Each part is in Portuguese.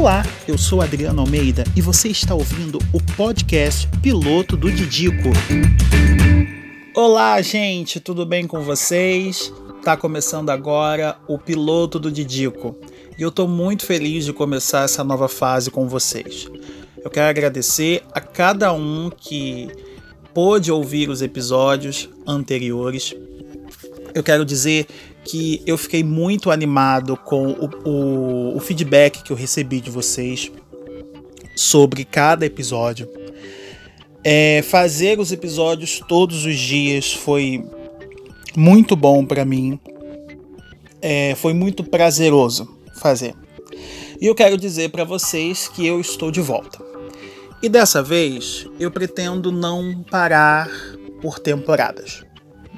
Olá, eu sou Adriano Almeida e você está ouvindo o podcast Piloto do Didico. Olá, gente, tudo bem com vocês? Tá começando agora o Piloto do Didico e eu tô muito feliz de começar essa nova fase com vocês. Eu quero agradecer a cada um que pôde ouvir os episódios anteriores. Eu quero dizer que eu fiquei muito animado com o, o, o feedback que eu recebi de vocês sobre cada episódio. É, fazer os episódios todos os dias foi muito bom para mim. É, foi muito prazeroso fazer. E eu quero dizer para vocês que eu estou de volta. E dessa vez eu pretendo não parar por temporadas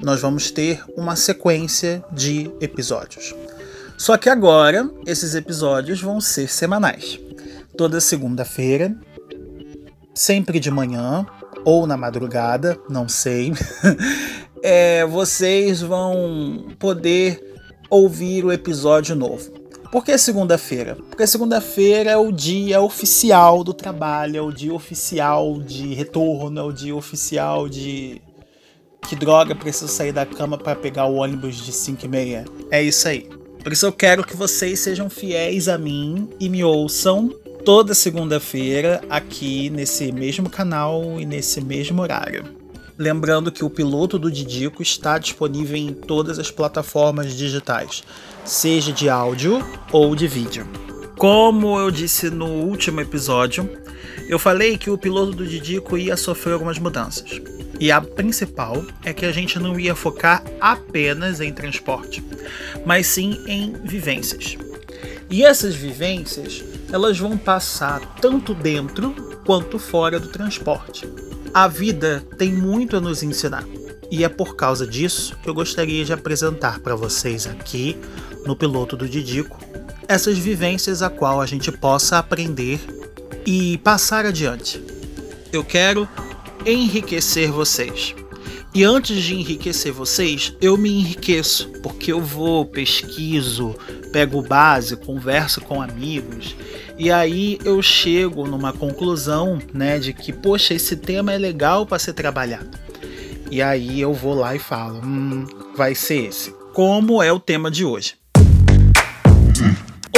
nós vamos ter uma sequência de episódios. Só que agora esses episódios vão ser semanais. Toda segunda-feira, sempre de manhã ou na madrugada, não sei. é, vocês vão poder ouvir o episódio novo. Por que segunda-feira? Porque segunda-feira é o dia oficial do trabalho, é o dia oficial de retorno, é o dia oficial de que droga, preciso sair da cama para pegar o ônibus de 5 e meia. É isso aí. Por isso eu quero que vocês sejam fiéis a mim e me ouçam toda segunda-feira aqui nesse mesmo canal e nesse mesmo horário. Lembrando que o piloto do Didico está disponível em todas as plataformas digitais, seja de áudio ou de vídeo. Como eu disse no último episódio, eu falei que o piloto do Didico ia sofrer algumas mudanças. E a principal é que a gente não ia focar apenas em transporte, mas sim em vivências. E essas vivências, elas vão passar tanto dentro quanto fora do transporte. A vida tem muito a nos ensinar. E é por causa disso que eu gostaria de apresentar para vocês aqui, no piloto do Didico, essas vivências a qual a gente possa aprender e passar adiante. Eu quero enriquecer vocês. E antes de enriquecer vocês, eu me enriqueço, porque eu vou, pesquiso, pego base, converso com amigos, e aí eu chego numa conclusão, né, de que, poxa, esse tema é legal para ser trabalhado. E aí eu vou lá e falo, hum, vai ser esse. Como é o tema de hoje?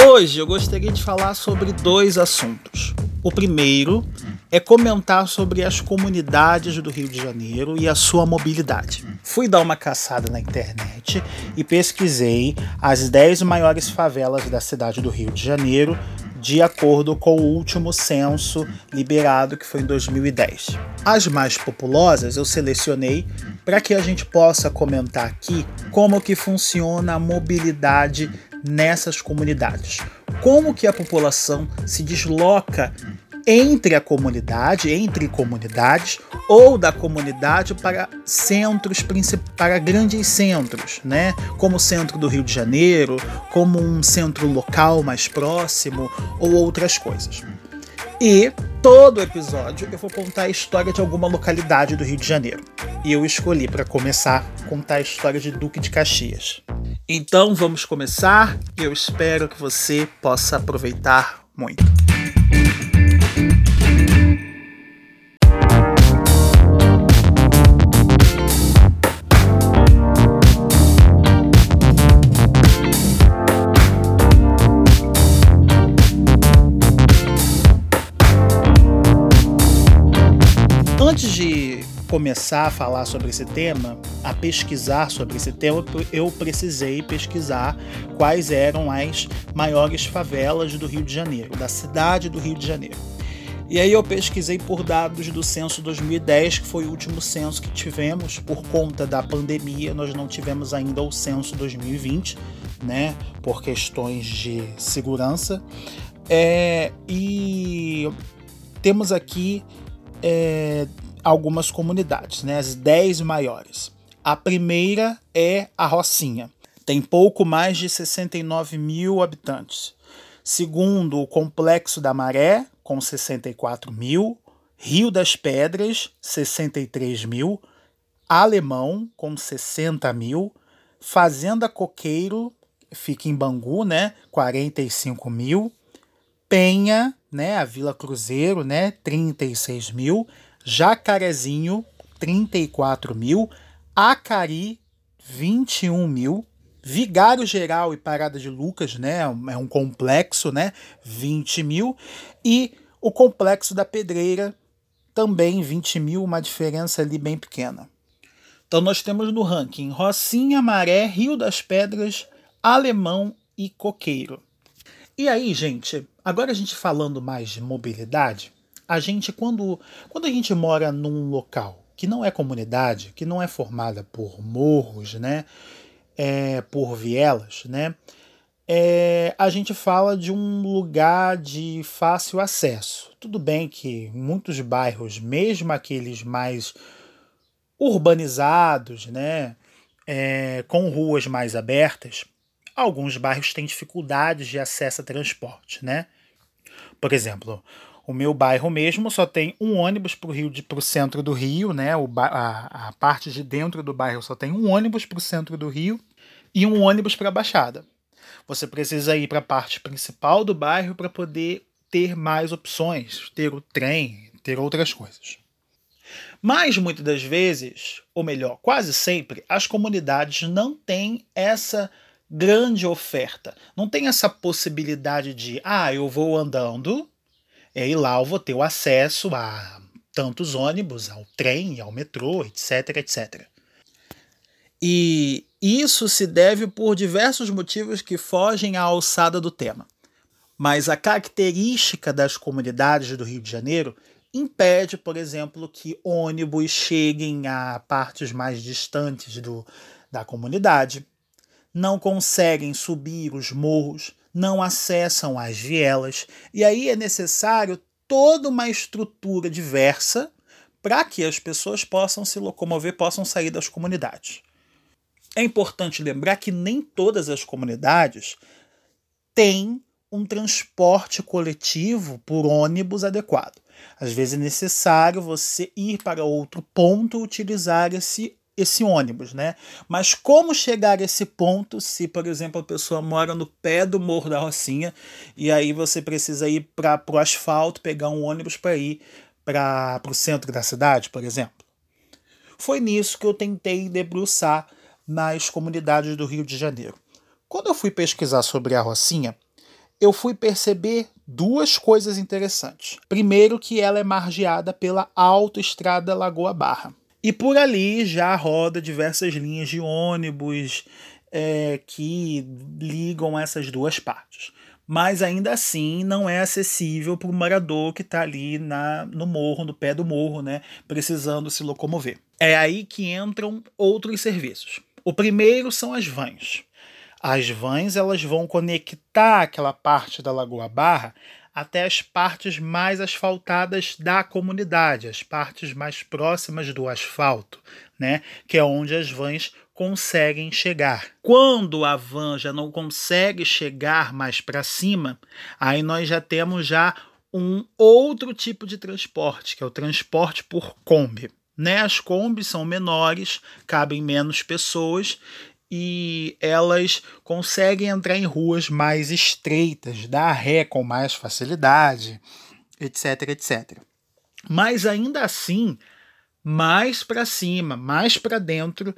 Hoje eu gostaria de falar sobre dois assuntos. O primeiro é comentar sobre as comunidades do Rio de Janeiro e a sua mobilidade. Fui dar uma caçada na internet e pesquisei as 10 maiores favelas da cidade do Rio de Janeiro, de acordo com o último censo liberado, que foi em 2010. As mais populosas eu selecionei para que a gente possa comentar aqui como que funciona a mobilidade nessas comunidades. Como que a população se desloca entre a comunidade, entre comunidades, ou da comunidade para centros, para grandes centros, né? Como o centro do Rio de Janeiro, como um centro local mais próximo, ou outras coisas. E todo episódio eu vou contar a história de alguma localidade do Rio de Janeiro. E eu escolhi para começar contar a história de Duque de Caxias. Então vamos começar e eu espero que você possa aproveitar muito. Antes de começar a falar sobre esse tema, a pesquisar sobre esse tema, eu precisei pesquisar quais eram as maiores favelas do Rio de Janeiro, da cidade do Rio de Janeiro. E aí eu pesquisei por dados do censo 2010, que foi o último censo que tivemos por conta da pandemia. Nós não tivemos ainda o censo 2020, né, por questões de segurança. É, e temos aqui é, algumas comunidades, né, as 10 maiores. A primeira é a Rocinha, tem pouco mais de 69 mil habitantes. Segundo, o Complexo da Maré, com 64 mil, Rio das Pedras, 63 mil, Alemão, com 60 mil, Fazenda Coqueiro, fica em Bangu, né, 45 mil, Penha, né, a Vila Cruzeiro, né, 36 mil, Jacarezinho, 34 mil, Acari, 21 mil, Vigário Geral e Parada de Lucas, né, é um complexo, né, 20 mil, e o Complexo da Pedreira, também 20 mil, uma diferença ali bem pequena. Então nós temos no ranking Rocinha, Maré, Rio das Pedras, Alemão e Coqueiro. E aí, gente, agora a gente falando mais de mobilidade, a gente quando, quando a gente mora num local que não é comunidade, que não é formada por morros, né, é, por vielas, né, é, a gente fala de um lugar de fácil acesso. Tudo bem que muitos bairros, mesmo aqueles mais urbanizados, né, é, com ruas mais abertas, alguns bairros têm dificuldades de acesso a transporte, né? Por exemplo, o meu bairro mesmo só tem um ônibus para o Rio, para o centro do Rio, né? O, a, a parte de dentro do bairro só tem um ônibus para o centro do Rio e um ônibus para a Baixada. Você precisa ir para a parte principal do bairro para poder ter mais opções, ter o trem, ter outras coisas. Mas muitas das vezes, ou melhor, quase sempre, as comunidades não têm essa grande oferta. Não tem essa possibilidade de, ah, eu vou andando e lá eu vou ter o acesso a tantos ônibus, ao trem, ao metrô, etc, etc. E isso se deve por diversos motivos que fogem à alçada do tema. Mas a característica das comunidades do Rio de Janeiro impede, por exemplo, que ônibus cheguem a partes mais distantes do, da comunidade não conseguem subir os morros, não acessam as vielas, e aí é necessário toda uma estrutura diversa para que as pessoas possam se locomover, possam sair das comunidades. É importante lembrar que nem todas as comunidades têm um transporte coletivo por ônibus adequado. Às vezes é necessário você ir para outro ponto utilizar esse esse ônibus, né? Mas como chegar a esse ponto se, por exemplo, a pessoa mora no pé do Morro da Rocinha e aí você precisa ir para o asfalto, pegar um ônibus para ir para o centro da cidade, por exemplo? Foi nisso que eu tentei debruçar nas comunidades do Rio de Janeiro. Quando eu fui pesquisar sobre a Rocinha, eu fui perceber duas coisas interessantes. Primeiro, que ela é margeada pela autoestrada Lagoa Barra. E por ali já roda diversas linhas de ônibus é, que ligam essas duas partes. Mas ainda assim não é acessível para o morador que está ali na, no morro, no pé do morro, né, precisando se locomover. É aí que entram outros serviços. O primeiro são as vans. As vans elas vão conectar aquela parte da Lagoa Barra até as partes mais asfaltadas da comunidade, as partes mais próximas do asfalto, né? Que é onde as vans conseguem chegar. Quando a van já não consegue chegar mais para cima, aí nós já temos já um outro tipo de transporte, que é o transporte por Kombi. Né? As Kombis são menores, cabem menos pessoas e elas conseguem entrar em ruas mais estreitas, dar ré com mais facilidade, etc, etc. Mas ainda assim, mais para cima, mais para dentro,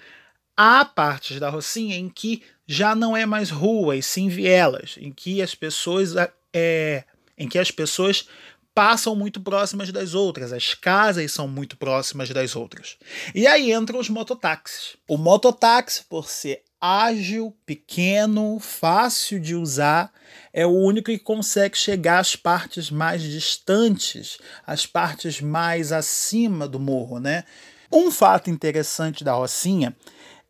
há partes da Rocinha em que já não é mais rua e sim vielas, em que as pessoas é, em que as pessoas passam muito próximas das outras, as casas são muito próximas das outras. E aí entram os mototáxis. O mototáxi, por ser ágil, pequeno, fácil de usar, é o único que consegue chegar às partes mais distantes, às partes mais acima do morro, né? Um fato interessante da Rocinha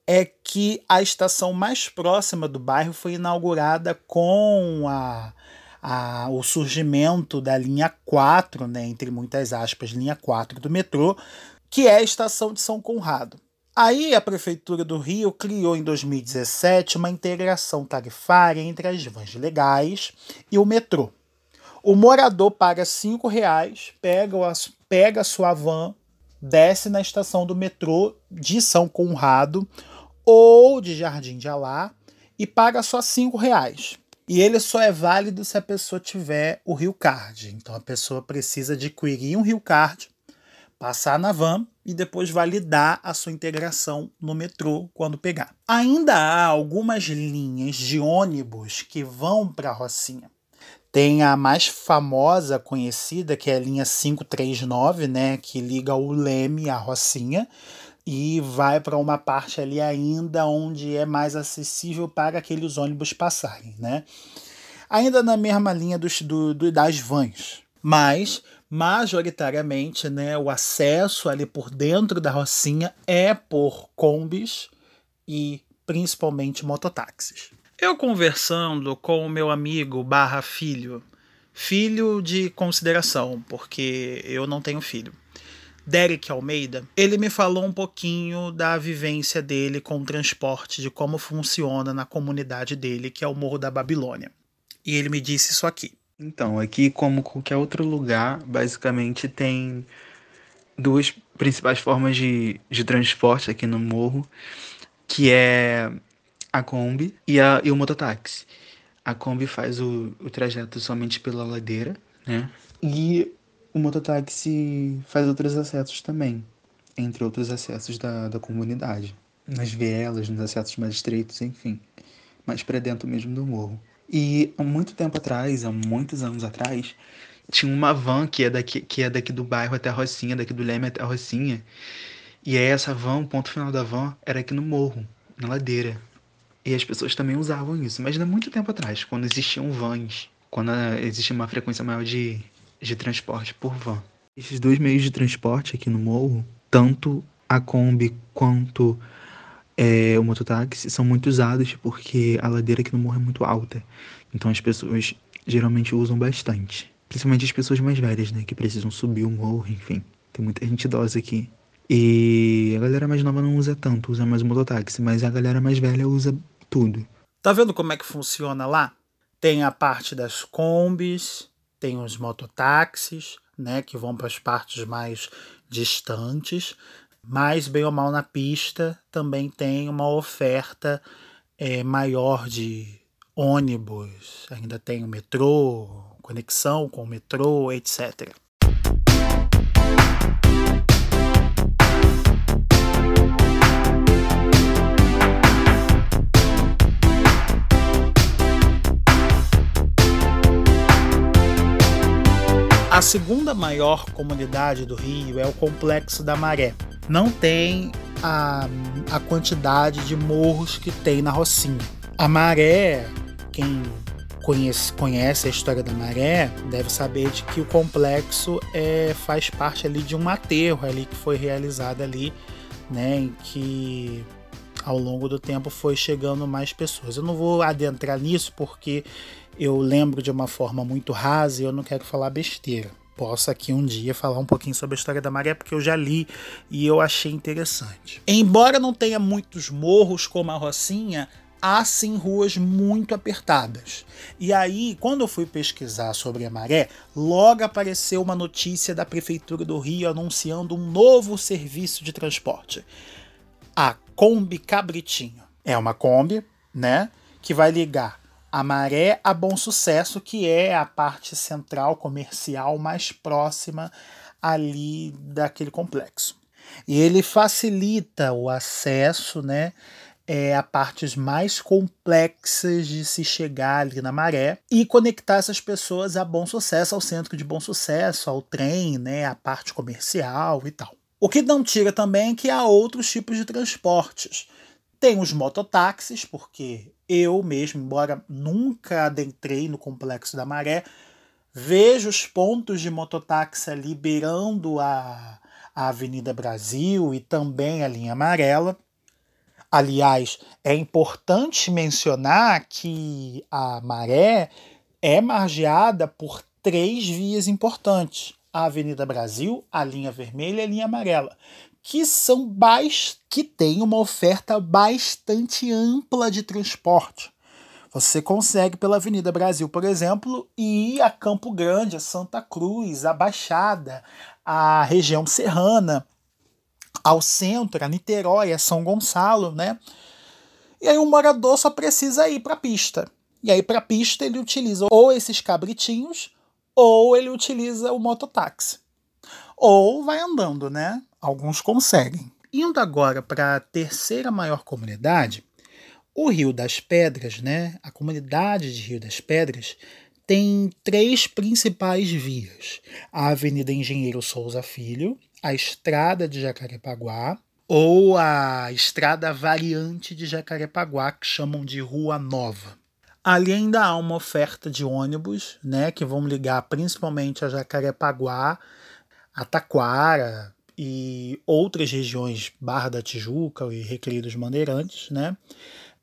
é que a estação mais próxima do bairro foi inaugurada com a a, o surgimento da linha 4, né, entre muitas aspas, linha 4 do metrô, que é a estação de São Conrado. Aí a Prefeitura do Rio criou em 2017 uma integração tarifária entre as vans legais e o metrô. O morador paga R$ reais, pega, pega a sua van, desce na estação do metrô de São Conrado ou de Jardim de Alá e paga só R$ reais. E ele só é válido se a pessoa tiver o Rio Card. Então a pessoa precisa adquirir um Rio Card, passar na van e depois validar a sua integração no metrô quando pegar. Ainda há algumas linhas de ônibus que vão para Rocinha. Tem a mais famosa, conhecida, que é a linha 539, né, que liga o Leme à Rocinha e vai para uma parte ali ainda onde é mais acessível para aqueles ônibus passarem, né? Ainda na mesma linha dos, do, do, das vans, mas majoritariamente, né, o acesso ali por dentro da Rocinha é por combis e principalmente mototáxis. Eu conversando com o meu amigo barra filho, filho de consideração, porque eu não tenho filho, Derek Almeida, ele me falou um pouquinho da vivência dele com o transporte, de como funciona na comunidade dele, que é o Morro da Babilônia. E ele me disse isso aqui. Então, aqui, como qualquer outro lugar, basicamente tem duas principais formas de, de transporte aqui no morro, que é a Kombi e, a, e o mototáxi. A Kombi faz o, o trajeto somente pela ladeira, né? E o mototáxi faz outros acessos também, entre outros acessos da, da comunidade. Nas vielas, nos acessos mais estreitos, enfim. Mais para dentro mesmo do morro. E há muito tempo atrás, há muitos anos atrás, tinha uma van que é daqui, que é daqui do bairro até a Rocinha, daqui do Leme até a Rocinha. E aí essa van, o ponto final da van, era aqui no morro, na ladeira. E as pessoas também usavam isso, mas há muito tempo atrás, quando existiam vans, quando existia uma frequência maior de, de transporte por van. Esses dois meios de transporte aqui no morro, tanto a Kombi quanto é, o mototáxi, são muito usados porque a ladeira aqui no morro é muito alta. Então as pessoas geralmente usam bastante. Principalmente as pessoas mais velhas, né? Que precisam subir o morro, enfim. Tem muita gente idosa aqui. E a galera mais nova não usa tanto, usa mais o mototáxi, mas a galera mais velha usa tudo. Tá vendo como é que funciona lá? Tem a parte das combis, tem os mototáxis, né, que vão para as partes mais distantes, mas bem ou mal na pista também tem uma oferta é, maior de ônibus, ainda tem o metrô, conexão com o metrô, etc. A segunda maior comunidade do Rio é o Complexo da Maré. Não tem a, a quantidade de morros que tem na Rocinha. A Maré, quem conhece, conhece a história da Maré, deve saber de que o complexo é, faz parte ali de um aterro ali que foi realizado ali, né, em que ao longo do tempo foi chegando mais pessoas. Eu não vou adentrar nisso porque eu lembro de uma forma muito rasa e eu não quero falar besteira. Posso aqui um dia falar um pouquinho sobre a história da maré, porque eu já li e eu achei interessante. Embora não tenha muitos morros como a Rocinha, há sim ruas muito apertadas. E aí, quando eu fui pesquisar sobre a maré, logo apareceu uma notícia da Prefeitura do Rio anunciando um novo serviço de transporte. A Kombi Cabritinho. É uma Kombi, né? Que vai ligar a Maré a Bom Sucesso, que é a parte central comercial mais próxima ali daquele complexo. E ele facilita o acesso, né? É, a partes mais complexas de se chegar ali na maré e conectar essas pessoas a bom sucesso, ao centro de bom sucesso, ao trem, né, a parte comercial e tal. O que não tira também é que há outros tipos de transportes. Tem os mototáxis, porque eu mesmo, embora nunca adentrei no complexo da Maré, vejo os pontos de mototáxi ali beirando a, a Avenida Brasil e também a linha amarela. Aliás, é importante mencionar que a Maré é margeada por três vias importantes: a Avenida Brasil, a linha vermelha e a linha amarela que são baix, que têm uma oferta bastante ampla de transporte. Você consegue pela Avenida Brasil, por exemplo, ir a Campo Grande, a Santa Cruz, a Baixada, a região serrana, ao centro, a Niterói, a São Gonçalo, né? E aí o morador só precisa ir para a pista. E aí, para pista, ele utiliza ou esses cabritinhos ou ele utiliza o mototáxi. Ou vai andando, né? Alguns conseguem. Indo agora para a terceira maior comunidade, o Rio das Pedras, né? A comunidade de Rio das Pedras tem três principais vias: a Avenida Engenheiro Souza Filho, a Estrada de Jacarepaguá ou a Estrada Variante de Jacarepaguá, que chamam de Rua Nova. Ali ainda há uma oferta de ônibus, né, que vão ligar principalmente a Jacarepaguá, a Taquara e outras regiões, Barra da Tijuca e Recreio dos Bandeirantes, né?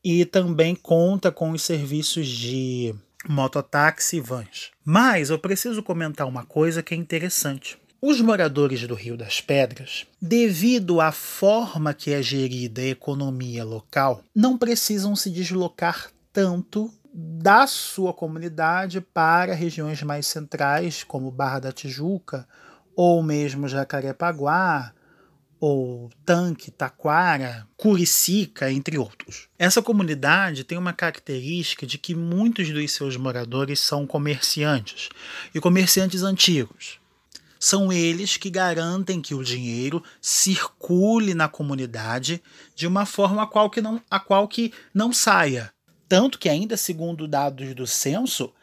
E também conta com os serviços de mototáxi e vans. Mas eu preciso comentar uma coisa que é interessante. Os moradores do Rio das Pedras, devido à forma que é gerida a economia local, não precisam se deslocar tanto da sua comunidade para regiões mais centrais, como Barra da Tijuca, ou mesmo Jacarepaguá, ou Tanque, Taquara, Curicica, entre outros. Essa comunidade tem uma característica de que muitos dos seus moradores são comerciantes, e comerciantes antigos. São eles que garantem que o dinheiro circule na comunidade de uma forma a qual que não, a qual que não saia. Tanto que, ainda segundo dados do censo,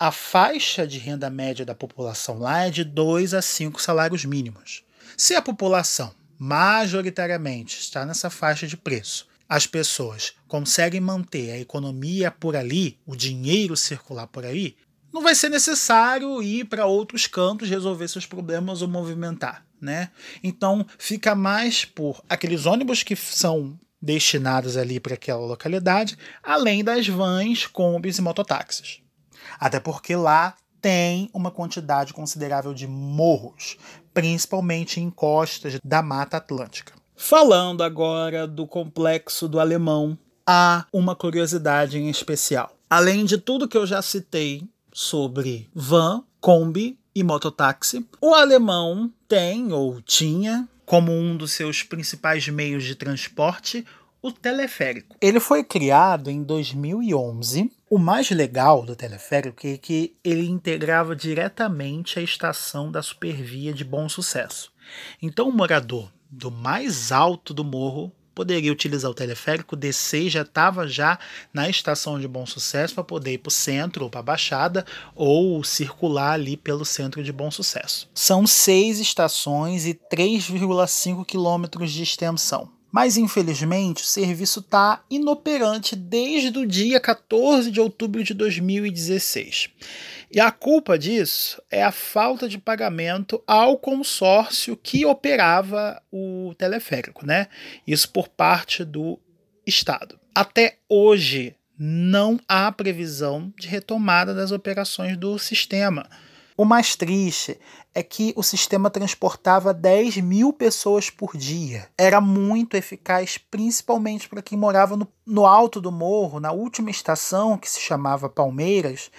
a faixa de renda média da população lá é de 2 a 5 salários mínimos. Se a população majoritariamente está nessa faixa de preço, as pessoas conseguem manter a economia por ali, o dinheiro circular por aí, não vai ser necessário ir para outros cantos resolver seus problemas ou movimentar, né? Então fica mais por aqueles ônibus que são destinados ali para aquela localidade, além das vans, combis e mototáxis. Até porque lá tem uma quantidade considerável de morros, principalmente em costas da Mata Atlântica. Falando agora do complexo do Alemão, há uma curiosidade em especial. Além de tudo que eu já citei sobre van, Kombi e mototáxi. O alemão tem ou tinha como um dos seus principais meios de transporte o teleférico. Ele foi criado em 2011. O mais legal do teleférico é que ele integrava diretamente a estação da Supervia de Bom Sucesso. Então, o morador do mais alto do morro poderia utilizar o teleférico, descer e já estava já na estação de Bom Sucesso para poder ir para o centro ou para a Baixada ou circular ali pelo centro de Bom Sucesso. São seis estações e 3,5 quilômetros de extensão. Mas infelizmente o serviço está inoperante desde o dia 14 de outubro de 2016. E a culpa disso é a falta de pagamento ao consórcio que operava o teleférico, né? Isso por parte do Estado. Até hoje não há previsão de retomada das operações do sistema. O mais triste é que o sistema transportava 10 mil pessoas por dia. Era muito eficaz, principalmente para quem morava no, no alto do morro, na última estação, que se chamava Palmeiras,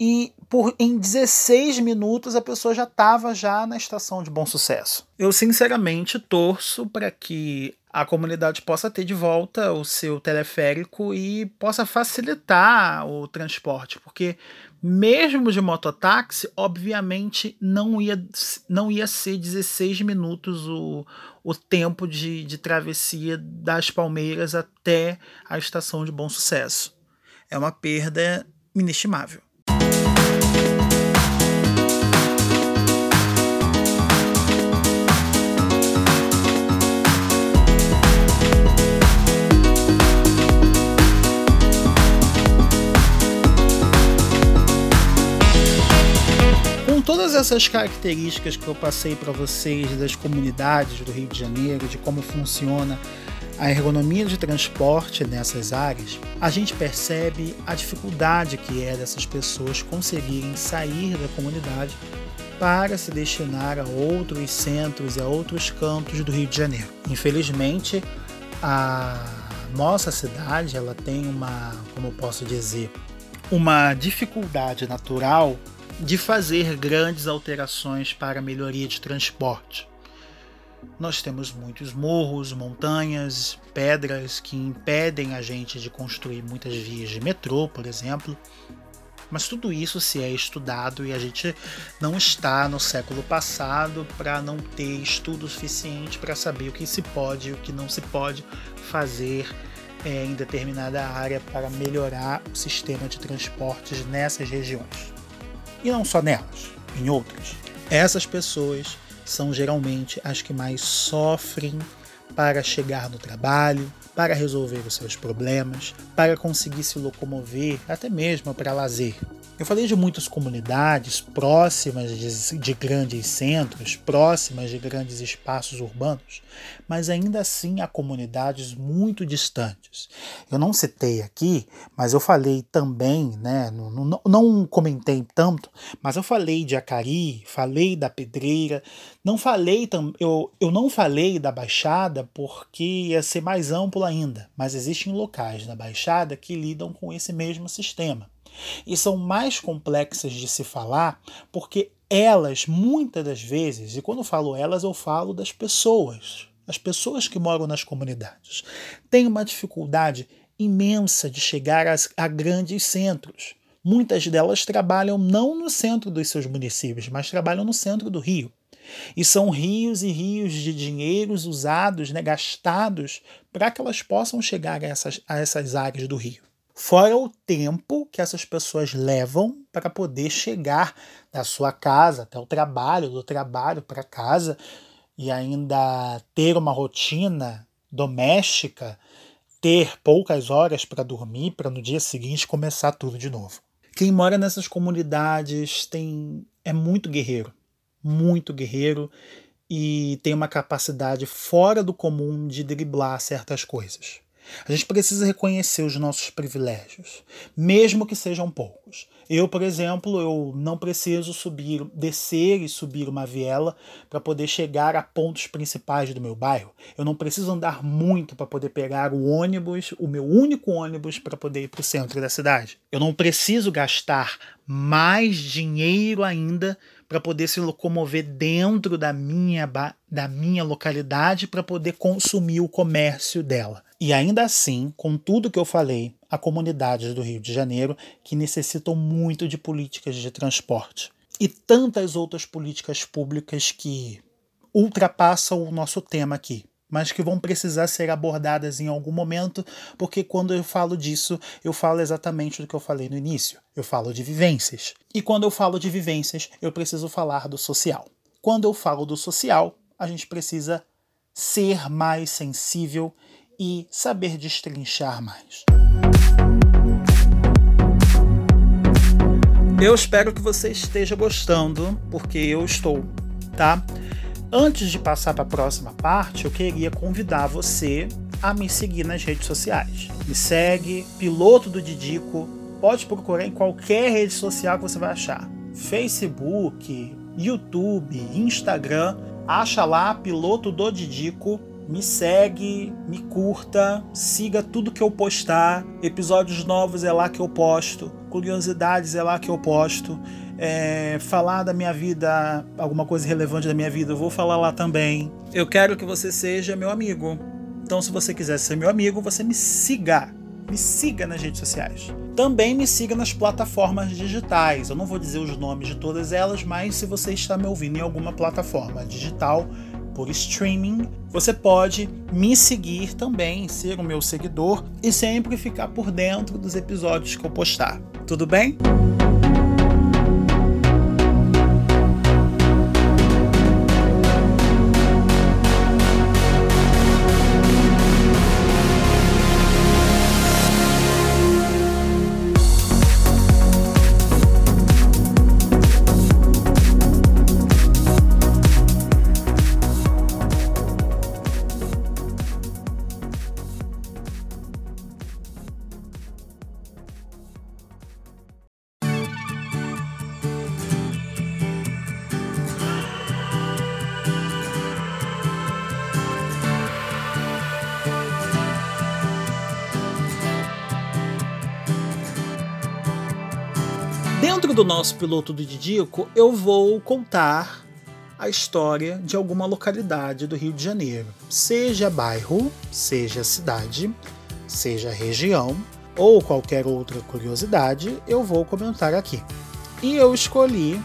e por em 16 minutos a pessoa já estava já na estação de bom sucesso. Eu sinceramente torço para que a comunidade possa ter de volta o seu teleférico e possa facilitar o transporte, porque mesmo de mototáxi, obviamente não ia, não ia ser 16 minutos o, o tempo de, de travessia das Palmeiras até a estação de Bom Sucesso. É uma perda inestimável. Essas características que eu passei para vocês das comunidades do Rio de Janeiro, de como funciona a ergonomia de transporte nessas áreas, a gente percebe a dificuldade que é dessas pessoas conseguirem sair da comunidade para se destinar a outros centros e a outros cantos do Rio de Janeiro. Infelizmente, a nossa cidade ela tem uma, como eu posso dizer, uma dificuldade natural de fazer grandes alterações para melhoria de transporte. Nós temos muitos morros, montanhas, pedras que impedem a gente de construir muitas vias de metrô, por exemplo. Mas tudo isso se é estudado e a gente não está no século passado para não ter estudo suficiente para saber o que se pode e o que não se pode fazer é, em determinada área para melhorar o sistema de transportes nessas regiões. E não só nelas, em outras. Essas pessoas são geralmente as que mais sofrem para chegar no trabalho, para resolver os seus problemas, para conseguir se locomover, até mesmo para lazer. Eu falei de muitas comunidades próximas de, de, grandes centros, próximas de grandes espaços urbanos, mas ainda assim há comunidades muito distantes. Eu não citei aqui, mas eu falei também, né, não, não, não comentei tanto, mas eu falei de Acari, falei da Pedreira, não falei eu, eu não falei da Baixada porque ia ser mais amplo ainda, mas existem locais na Baixada que lidam com esse mesmo sistema e são mais complexas de se falar porque elas, muitas das vezes, e quando falo elas, eu falo das pessoas, as pessoas que moram nas comunidades, têm uma dificuldade imensa de chegar a, grandes centros. Muitas delas trabalham não no centro dos seus municípios, mas trabalham no centro do Rio. E são rios e rios de dinheiros usados, né, gastados, para que elas possam chegar a essas, a essas áreas do Rio. Fora o tempo que essas pessoas levam para poder chegar da sua casa até o trabalho, do trabalho para casa e ainda ter uma rotina doméstica, ter poucas horas para dormir, para no dia seguinte começar tudo de novo. Quem mora nessas comunidades tem é muito guerreiro, muito guerreiro e tem uma capacidade fora do comum de driblar certas coisas. A gente precisa reconhecer os nossos privilégios, mesmo que sejam poucos. Eu, por exemplo, eu não preciso subir, descer e subir uma viela para poder chegar a pontos principais do meu bairro. Eu não preciso andar muito para poder pegar o ônibus, o meu único ônibus para poder ir para o centro da cidade. Eu não preciso gastar mais dinheiro ainda para poder se locomover dentro da minha, da minha localidade para poder consumir o comércio dela. E ainda assim, com tudo que eu falei, há comunidades do Rio de Janeiro que necessitam muito de políticas de transporte. E tantas outras políticas públicas que ultrapassam o nosso tema aqui mas que vão precisar ser abordadas em algum momento, porque quando eu falo disso, eu falo exatamente do que eu falei no início. Eu falo de vivências. E quando eu falo de vivências, eu preciso falar do social. Quando eu falo do social, a gente precisa ser mais sensível e saber destrinchar mais. Eu espero que você esteja gostando, porque eu estou, tá? Antes de passar para a próxima parte, eu queria convidar você a me seguir nas redes sociais. Me segue, Piloto do Didico. Pode procurar em qualquer rede social que você vai achar. Facebook, YouTube, Instagram. Acha lá Piloto do Didico. Me segue, me curta, siga tudo que eu postar. Episódios novos é lá que eu posto. Curiosidades é lá que eu posto é, falar da minha vida, alguma coisa relevante da minha vida, eu vou falar lá também. Eu quero que você seja meu amigo. Então, se você quiser ser meu amigo, você me siga. Me siga nas redes sociais. Também me siga nas plataformas digitais. Eu não vou dizer os nomes de todas elas, mas se você está me ouvindo em alguma plataforma digital por streaming, você pode me seguir também, ser o meu seguidor e sempre ficar por dentro dos episódios que eu postar. Tudo bem? Nosso piloto do Didico, eu vou contar a história de alguma localidade do Rio de Janeiro, seja bairro, seja cidade, seja região ou qualquer outra curiosidade, eu vou comentar aqui. E eu escolhi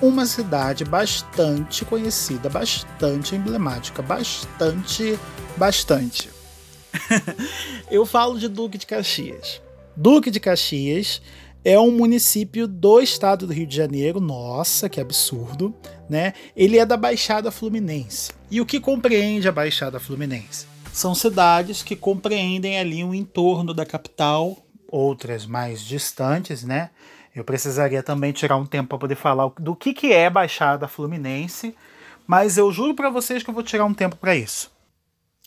uma cidade bastante conhecida, bastante emblemática, bastante, bastante. eu falo de Duque de Caxias. Duque de Caxias é um município do estado do Rio de Janeiro. Nossa, que absurdo, né? Ele é da Baixada Fluminense. E o que compreende a Baixada Fluminense? São cidades que compreendem ali o entorno da capital, outras mais distantes, né? Eu precisaria também tirar um tempo para poder falar do que, que é Baixada Fluminense, mas eu juro para vocês que eu vou tirar um tempo para isso.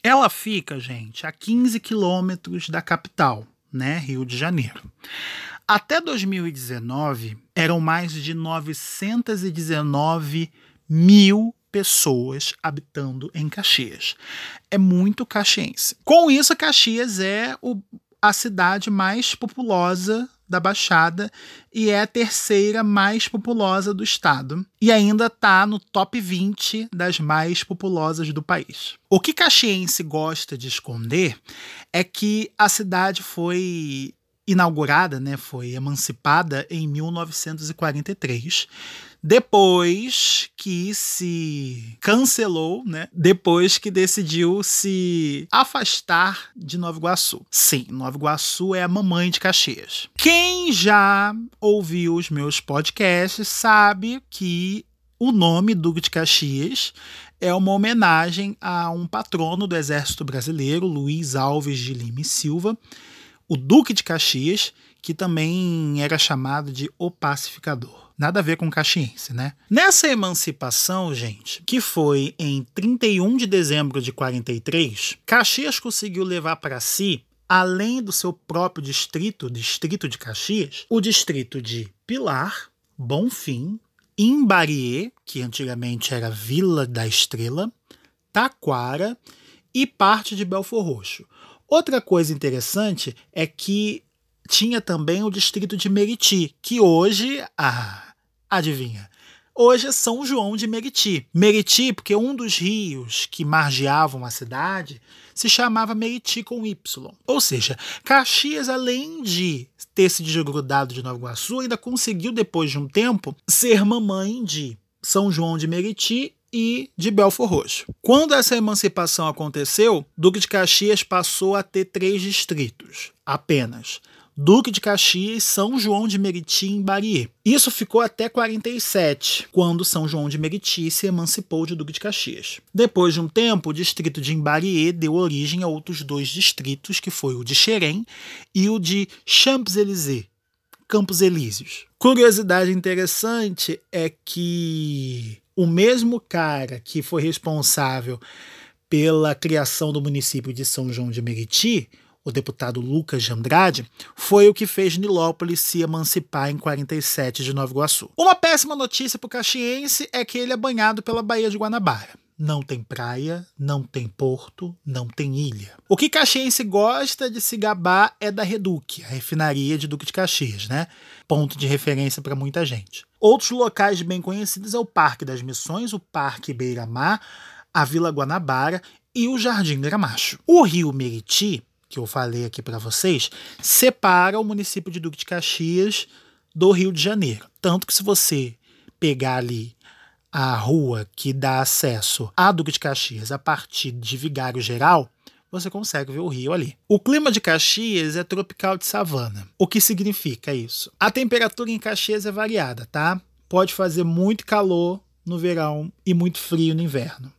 Ela fica, gente, a 15 quilômetros da capital, né, Rio de Janeiro. Até 2019, eram mais de 919 mil pessoas habitando em Caxias. É muito caxiense. Com isso, Caxias é o, a cidade mais populosa da Baixada e é a terceira mais populosa do estado. E ainda está no top 20 das mais populosas do país. O que Caxiense gosta de esconder é que a cidade foi inaugurada, né, foi emancipada em 1943, depois que se cancelou, né, depois que decidiu se afastar de Nova Iguaçu. Sim, Nova Iguaçu é a mamãe de Caxias. Quem já ouviu os meus podcasts sabe que o nome Duque de Caxias é uma homenagem a um patrono do Exército Brasileiro, Luiz Alves de Lima e Silva, o Duque de Caxias, que também era chamado de o Pacificador. Nada a ver com caxiense, né? Nessa emancipação, gente, que foi em 31 de dezembro de 43, Caxias conseguiu levar para si, além do seu próprio distrito, distrito de Caxias, o distrito de Pilar, Bonfim, Imbarie, que antigamente era Vila da Estrela, Taquara e parte de Belfor Roxo. Outra coisa interessante é que tinha também o distrito de Meriti, que hoje, ah, adivinha, hoje é São João de Meriti. Meriti, porque um dos rios que margeavam a cidade se chamava Meriti com Y. Ou seja, Caxias, além de ter se desgrudado de Nova Iguaçu, ainda conseguiu, depois de um tempo, ser mamãe de São João de Meriti e de Belfor Roxo. Quando essa emancipação aconteceu, Duque de Caxias passou a ter três distritos apenas. Duque de Caxias, São João de Meriti e Bariê. Isso ficou até 47, quando São João de Meriti se emancipou de Duque de Caxias. Depois de um tempo, o distrito de Imbariê deu origem a outros dois distritos, que foi o de Xerém e o de Champs-Élysées, Campos Elíseos. Curiosidade interessante é que o mesmo cara que foi responsável pela criação do município de São João de Meriti, o deputado Lucas de Andrade, foi o que fez Nilópolis se emancipar em 47 de Nova Iguaçu. Uma péssima notícia para o caxiense é que ele é banhado pela Baía de Guanabara. Não tem praia, não tem porto, não tem ilha. O que Caxiense gosta de se gabar é da Reduc, a refinaria de Duque de Caxias, né? Ponto de referência para muita gente. Outros locais bem conhecidos é o Parque das Missões, o Parque Beira-Mar, a Vila Guanabara e o Jardim Gramacho. O rio Meriti, que eu falei aqui para vocês, separa o município de Duque de Caxias do Rio de Janeiro. Tanto que se você pegar ali a rua que dá acesso a Duque de Caxias a partir de Vigário Geral, você consegue ver o rio ali. O clima de Caxias é tropical de savana. O que significa isso? A temperatura em Caxias é variada, tá? Pode fazer muito calor no verão e muito frio no inverno.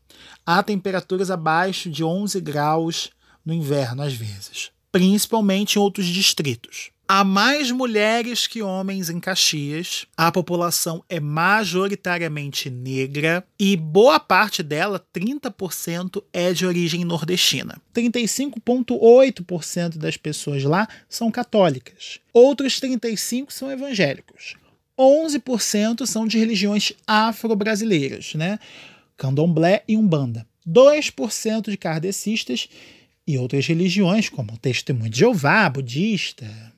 Há temperaturas abaixo de 11 graus no inverno às vezes, principalmente em outros distritos. Há mais mulheres que homens em Caxias, a população é majoritariamente negra e boa parte dela, 30%, é de origem nordestina. 35,8% das pessoas lá são católicas. Outros 35% são evangélicos. 11% são de religiões afro-brasileiras, né? Candomblé e Umbanda. 2% de kardecistas e outras religiões, como o Testemunho de Jeová, budista,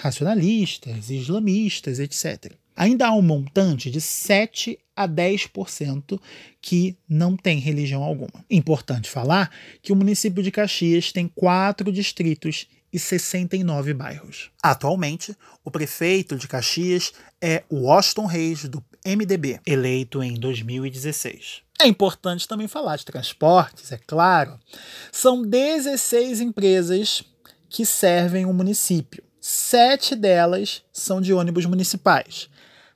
racionalistas, islamistas, etc. ainda há um montante de 7 a 10% que não tem religião alguma. Importante falar que o município de Caxias tem quatro distritos e 69 bairros. Atualmente, o prefeito de Caxias é Washington Reis, do MDB, eleito em 2016. É importante também falar de transportes, é claro. São 16 empresas que servem o município. Sete delas são de ônibus municipais.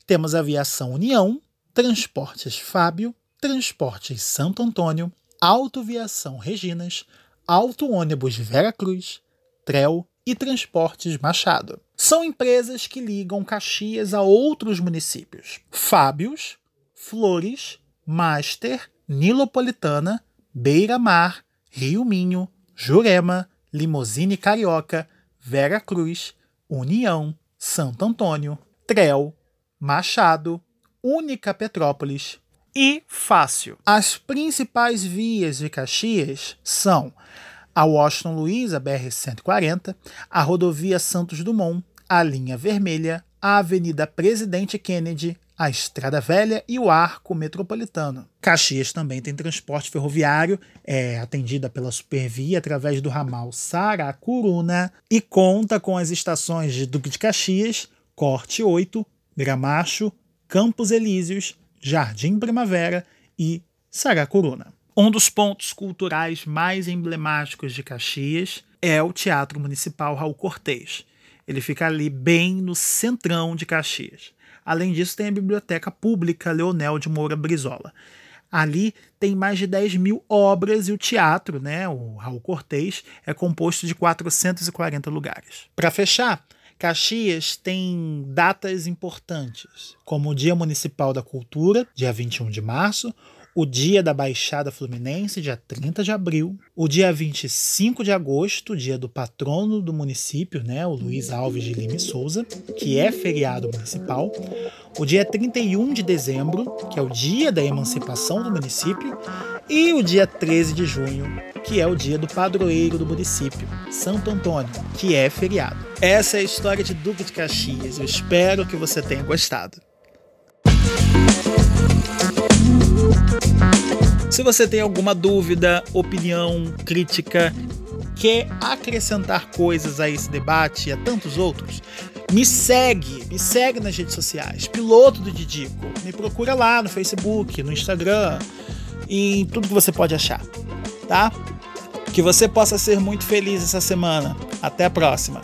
Temos Aviação União, Transportes Fábio, Transportes Santo Antônio, Autoviação Reginas, Auto Ônibus Vera Cruz, Trel e Transportes Machado. São empresas que ligam Caxias a outros municípios: Fábios, Flores, Master, Nilopolitana, Beira Mar, Rio Minho, Jurema, Limousine Carioca, Vera Cruz, União, Santo Antônio, Trel, Machado, Única Petrópolis e Fácil. As principais vias de Caxias são a Washington Luiz, a BR-140, a rodovia Santos Dumont, a linha vermelha, a Avenida Presidente Kennedy, a Estrada Velha e o Arco Metropolitano. Caxias também tem transporte ferroviário, é atendida pela Supervia através do ramal Saracuruna e conta com as estações de Duque de Caxias, Corte 8, Gramacho, Campos Elíseos, Jardim Primavera e Saracuruna. Um dos pontos culturais mais emblemáticos de Caxias é o Teatro Municipal Raul Cortez. Ele fica ali bem no centrão de Caxias. Além disso, tem a Biblioteca Pública Leonel de Moura Brizola. Ali tem mais de 10 mil obras e o teatro, né, o Raul Cortez, é composto de 440 lugares. Para fechar, Caxias tem datas importantes, como o Dia Municipal da Cultura, dia 21 de março, o Dia da Baixada Fluminense, dia 30 de abril, o dia 25 de agosto, dia do patrono do município, né, o Luiz Alves de Lima e Souza, que é feriado municipal, o dia 31 de dezembro, que é o dia da emancipação do município, e o dia 13 de junho, que é o dia do padroeiro do município, Santo Antônio, que é feriado. Essa é a história de Duque de Caxias. Eu espero que você tenha gostado. Se você tem alguma dúvida, opinião, crítica, quer acrescentar coisas a esse debate e a tantos outros, me segue, me segue nas redes sociais, Piloto do Didico. Me procura lá no Facebook, no Instagram em tudo que você pode achar, tá? Que você possa ser muito feliz essa semana. Até a próxima.